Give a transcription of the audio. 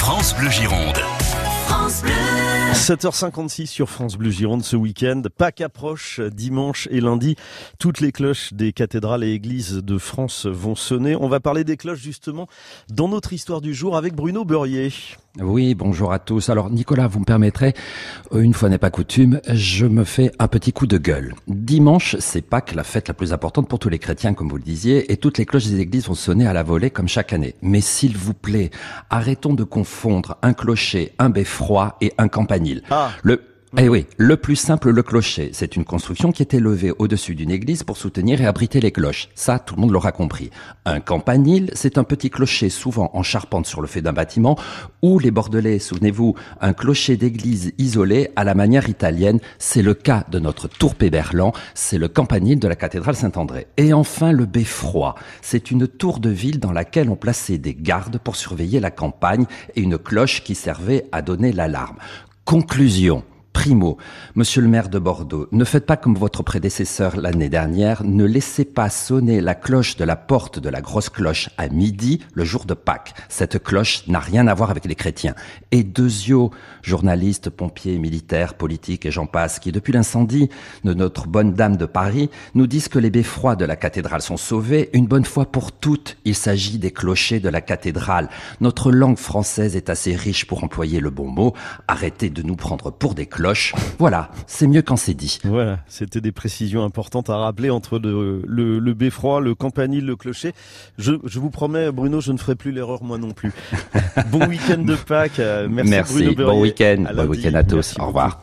France Bleu Gironde. 7h56 sur France Bleu Gironde ce week-end. Pâques approche, dimanche et lundi. Toutes les cloches des cathédrales et églises de France vont sonner. On va parler des cloches justement dans notre histoire du jour avec Bruno Beurrier. Oui, bonjour à tous. Alors Nicolas, vous me permettrez, une fois n'est pas coutume, je me fais un petit coup de gueule. Dimanche, c'est Pâques, la fête la plus importante pour tous les chrétiens, comme vous le disiez, et toutes les cloches des églises vont sonner à la volée comme chaque année. Mais s'il vous plaît, arrêtons de confondre un clocher, un beffroi et un campanile. Ah. Le eh oui, le plus simple, le clocher. C'est une construction qui était levée au-dessus d'une église pour soutenir et abriter les cloches. Ça, tout le monde l'aura compris. Un campanile, c'est un petit clocher souvent en charpente sur le fait d'un bâtiment, ou les Bordelais, souvenez-vous, un clocher d'église isolé à la manière italienne. C'est le cas de notre tour Péberlan, c'est le campanile de la cathédrale Saint-André. Et enfin, le beffroi. C'est une tour de ville dans laquelle on plaçait des gardes pour surveiller la campagne et une cloche qui servait à donner l'alarme. Conclusion. Primo, monsieur le maire de Bordeaux, ne faites pas comme votre prédécesseur l'année dernière, ne laissez pas sonner la cloche de la porte de la grosse cloche à midi le jour de Pâques. Cette cloche n'a rien à voir avec les chrétiens. Et Dezio, journaliste, pompier, militaire, politique et j'en passe, qui depuis l'incendie de notre bonne dame de Paris nous disent que les beffrois de la cathédrale sont sauvés une bonne fois pour toutes. Il s'agit des clochers de la cathédrale. Notre langue française est assez riche pour employer le bon mot. Arrêtez de nous prendre pour des voilà, c'est mieux quand c'est dit. Voilà, c'était des précisions importantes à rappeler entre le, le, le beffroi, le campanile, le clocher. Je, je, vous promets, Bruno, je ne ferai plus l'erreur moi non plus. bon week-end de Pâques. Merci, Merci. Bruno Beurrier. Bon week-end. Bon week-end à tous. Merci Au revoir.